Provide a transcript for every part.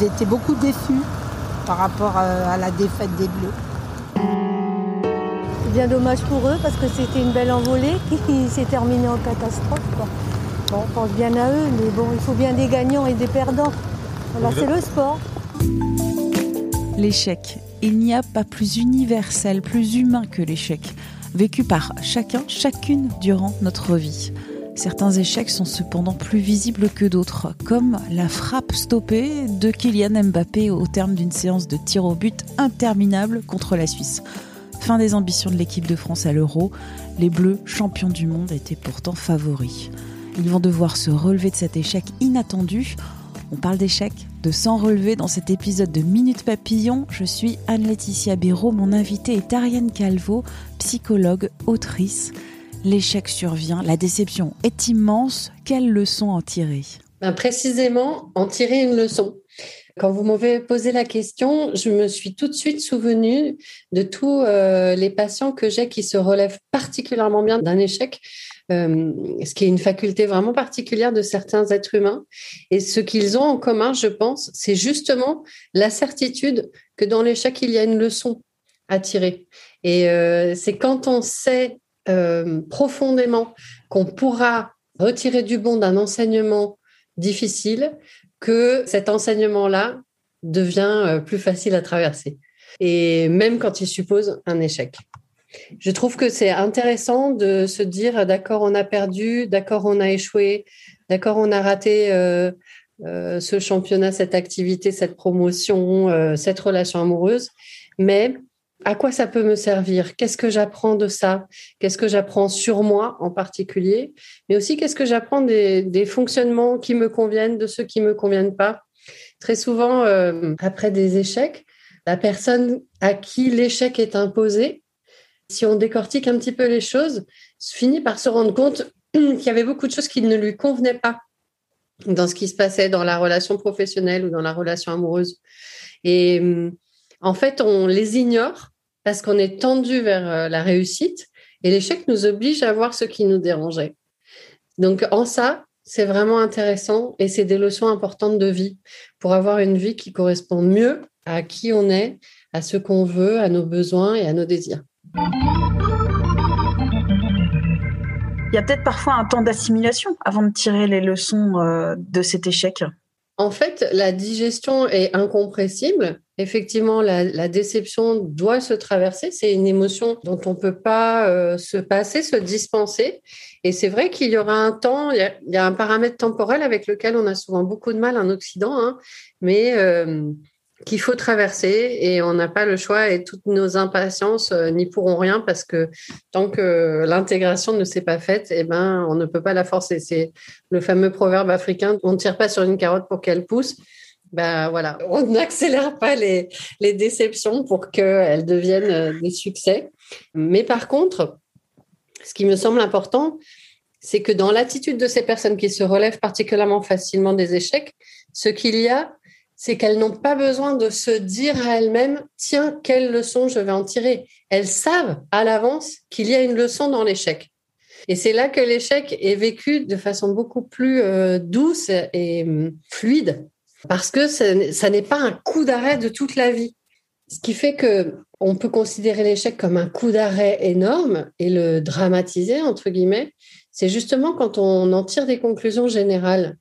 Ils étaient beaucoup déçus par rapport à la défaite des Bleus. C'est bien dommage pour eux parce que c'était une belle envolée qui s'est terminée en catastrophe. Quoi. Bon, on pense bien à eux, mais bon, il faut bien des gagnants et des perdants. Voilà, c'est le sport. L'échec. Il n'y a pas plus universel, plus humain que l'échec, vécu par chacun, chacune durant notre vie. Certains échecs sont cependant plus visibles que d'autres, comme la frappe stoppée de Kylian Mbappé au terme d'une séance de tir au but interminable contre la Suisse. Fin des ambitions de l'équipe de France à l'Euro, les Bleus, champions du monde, étaient pourtant favoris. Ils vont devoir se relever de cet échec inattendu. On parle d'échec, de s'en relever dans cet épisode de Minute Papillon. Je suis Anne-Laetitia Béraud, mon invité est Ariane Calvo, psychologue, autrice. L'échec survient, la déception est immense. Quelle leçon en tirer? Ben Précisément, en tirer une leçon. Quand vous m'avez posé la question, je me suis tout de suite souvenue de tous euh, les patients que j'ai qui se relèvent particulièrement bien d'un échec, euh, ce qui est une faculté vraiment particulière de certains êtres humains. Et ce qu'ils ont en commun, je pense, c'est justement la certitude que dans l'échec, il y a une leçon à tirer. Et euh, c'est quand on sait euh, profondément qu'on pourra retirer du bon d'un enseignement difficile que cet enseignement-là devient euh, plus facile à traverser. Et même quand il suppose un échec. Je trouve que c'est intéressant de se dire d'accord, on a perdu, d'accord, on a échoué, d'accord, on a raté euh, ce championnat, cette activité, cette promotion, cette relation amoureuse, mais à quoi ça peut me servir? Qu'est-ce que j'apprends de ça? Qu'est-ce que j'apprends sur moi en particulier? Mais aussi, qu'est-ce que j'apprends des, fonctionnements qui me conviennent, de ceux qui ne me conviennent pas? Très souvent, euh, après des échecs, la personne à qui l'échec est imposé, si on décortique un petit peu les choses, finit par se rendre compte qu'il y avait beaucoup de choses qui ne lui convenaient pas dans ce qui se passait dans la relation professionnelle ou dans la relation amoureuse. Et hum, en fait, on les ignore parce qu'on est tendu vers euh, la réussite et l'échec nous oblige à voir ce qui nous dérangeait. Donc, en ça, c'est vraiment intéressant et c'est des leçons importantes de vie pour avoir une vie qui correspond mieux à qui on est, à ce qu'on veut, à nos besoins et à nos désirs. Il y a peut-être parfois un temps d'assimilation avant de tirer les leçons euh, de cet échec. En fait, la digestion est incompressible. Effectivement, la, déception doit se traverser. C'est une émotion dont on ne peut pas euh, se passer, se dispenser. Et c'est vrai qu'il y aura un temps, il y, a, un paramètre temporel avec lequel on a souvent beaucoup de mal en Occident, hein. mais euh, qu'il faut traverser et on n'a pas le choix et toutes nos impatiences euh, n'y pourront rien parce que tant que l'intégration ne s'est pas faite, eh ben, on ne peut pas la forcer. C'est le fameux proverbe africain, on ne tire pas sur une carotte pour qu'elle pousse. Ben voilà, on n'accélère pas les, les déceptions pour qu'elles deviennent euh, des succès. Mais par contre, ce qui me semble important, c'est que dans l'attitude de ces personnes qui se relèvent particulièrement facilement des échecs, ce qu'il y a, c'est qu'elles n'ont pas besoin de se dire à elles-mêmes, tiens, quelle leçon je vais en tirer. Elles savent à l'avance qu'il y a une leçon dans l'échec. Et c'est là que l'échec est vécu de façon beaucoup plus euh, douce et hum, fluide, parce que ça n'est pas un coup d'arrêt de toute la vie. Ce qui fait que on peut considérer l'échec comme un coup d'arrêt énorme et le dramatiser entre guillemets. C'est justement quand on en tire des conclusions générales.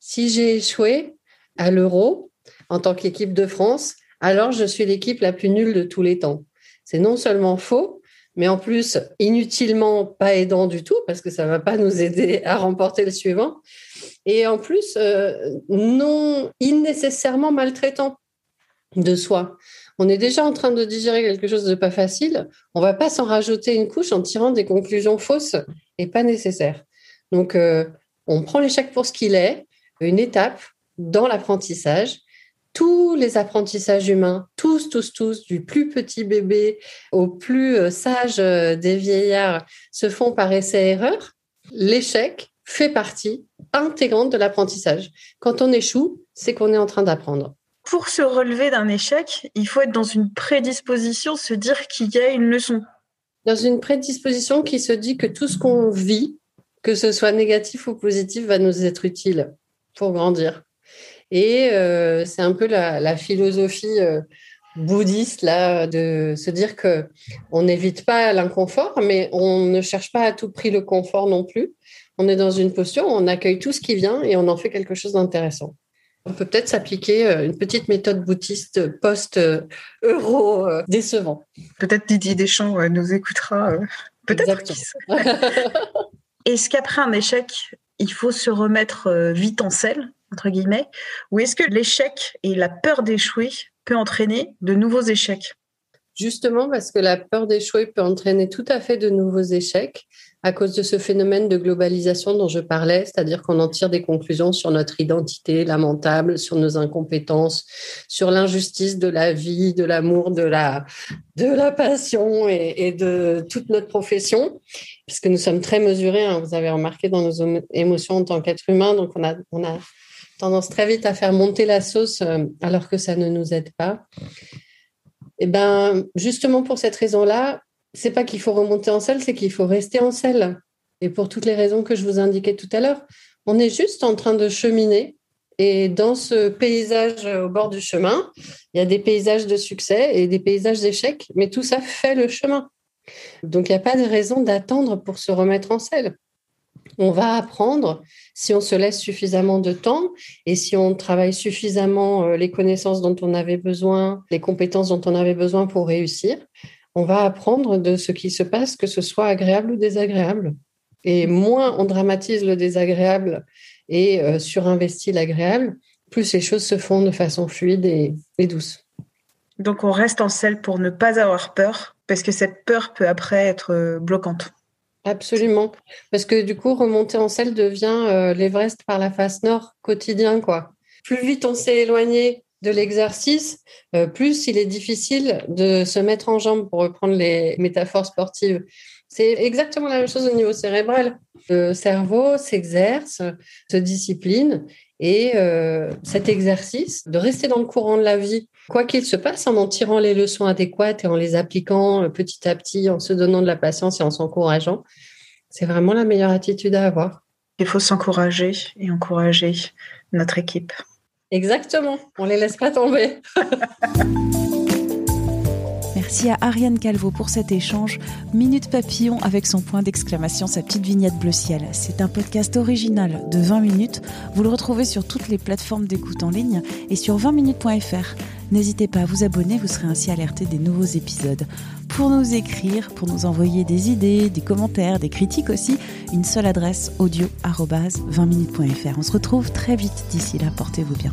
Si j'ai échoué, à l'euro en tant qu'équipe de France, alors je suis l'équipe la plus nulle de tous les temps. C'est non seulement faux, mais en plus inutilement pas aidant du tout parce que ça va pas nous aider à remporter le suivant. Et en plus, euh, non nécessairement maltraitant de soi. On est déjà en train de digérer quelque chose de pas facile. On va pas s'en rajouter une couche en tirant des conclusions fausses et pas nécessaires. Donc, euh, On prend l'échec pour ce qu'il est, une étape dans l'apprentissage. Tous les apprentissages humains, tous, tous, tous, du plus petit bébé au plus euh, sage des vieillards, se font par essai-erreur. L'échec fait partie intégrante de l'apprentissage. Quand on échoue, c'est qu'on est en train d'apprendre. Pour se relever d'un échec, il faut être dans une prédisposition, se dire qu'il y a une leçon. Dans une prédisposition qui se dit que tout ce qu'on vit, que ce soit négatif ou positif, va nous être utile pour grandir. Et euh, c'est un peu la, philosophie euh, bouddhiste là de se dire que on n'évite pas l'inconfort, mais on ne cherche pas à tout prix le confort non plus. On est dans une posture où on accueille tout ce qui vient et on en fait quelque chose d'intéressant. On peut peut-être s'appliquer euh, une petite méthode bouddhiste post-euro décevant. Peut-être Didier Deschamps nous écoutera. Peut-être. Est-ce qu'après un échec, il faut se remettre vite en selle entre guillemets, ou est-ce que l'échec et la peur d'échouer peut entraîner de nouveaux échecs. Justement parce que la peur d'échouer peut entraîner tout à fait de nouveaux échecs à cause de ce phénomène de globalisation dont je parlais, c'est-à-dire qu'on en tire des conclusions sur notre identité lamentable, sur nos incompétences, sur l'injustice de la vie, de l'amour, de la, de la passion et, de toute notre profession, puisque nous sommes très mesurés, hein, vous avez remarqué dans nos émotions en tant qu'être humain, donc on a, on a tendance très vite à faire monter la sauce euh, alors que ça ne nous aide pas. Et eh ben, justement pour cette raison-là, c'est pas qu'il faut remonter en selle, c'est qu'il faut rester en selle. Et pour toutes les raisons que je vous indiquais tout à l'heure, on est juste en train de cheminer. Et dans ce paysage au bord du chemin, il y a des paysages de succès et des paysages d'échecs, mais tout ça fait le chemin. Donc il n'y a pas de raison d'attendre pour se remettre en selle on va apprendre si on se laisse suffisamment de temps et si on travaille suffisamment euh, les connaissances dont on avait besoin, les compétences dont on avait besoin pour réussir. On va apprendre de ce qui se passe, que ce soit agréable ou désagréable. Et moins on dramatise le désagréable et euh, surinvestit l'agréable, plus les choses se font de façon fluide et, et douce. Donc on reste en selle pour ne pas avoir peur, parce que cette peur peut après être euh, bloquante. Absolument. Parce que du coup, remonter en selle devient euh, l'Everest par la face nord quotidien, quoi. Plus vite on s'est éloigné de l'exercice, euh, plus il est difficile de se mettre en jambe pour reprendre les métaphores sportives. C'est exactement la même chose au niveau cérébral. Le cerveau s'exerce, se discipline et euh, cet exercice de rester dans le courant de la vie, quoi qu'il se passe, en en tirant les leçons adéquates et en les appliquant euh, petit à petit, en se donnant de la patience et en s'encourageant, c'est vraiment la meilleure attitude à avoir. Il faut s'encourager et encourager notre équipe. Exactement, on les laisse pas tomber. Merci à Ariane Calvo pour cet échange. Minute Papillon avec son point d'exclamation, sa petite vignette bleu ciel. C'est un podcast original de 20 minutes. Vous le retrouvez sur toutes les plateformes d'écoute en ligne et sur 20minutes.fr. N'hésitez pas à vous abonner, vous serez ainsi alerté des nouveaux épisodes. Pour nous écrire, pour nous envoyer des idées, des commentaires, des critiques aussi, une seule adresse audio 20minutes.fr. On se retrouve très vite d'ici là, portez-vous bien.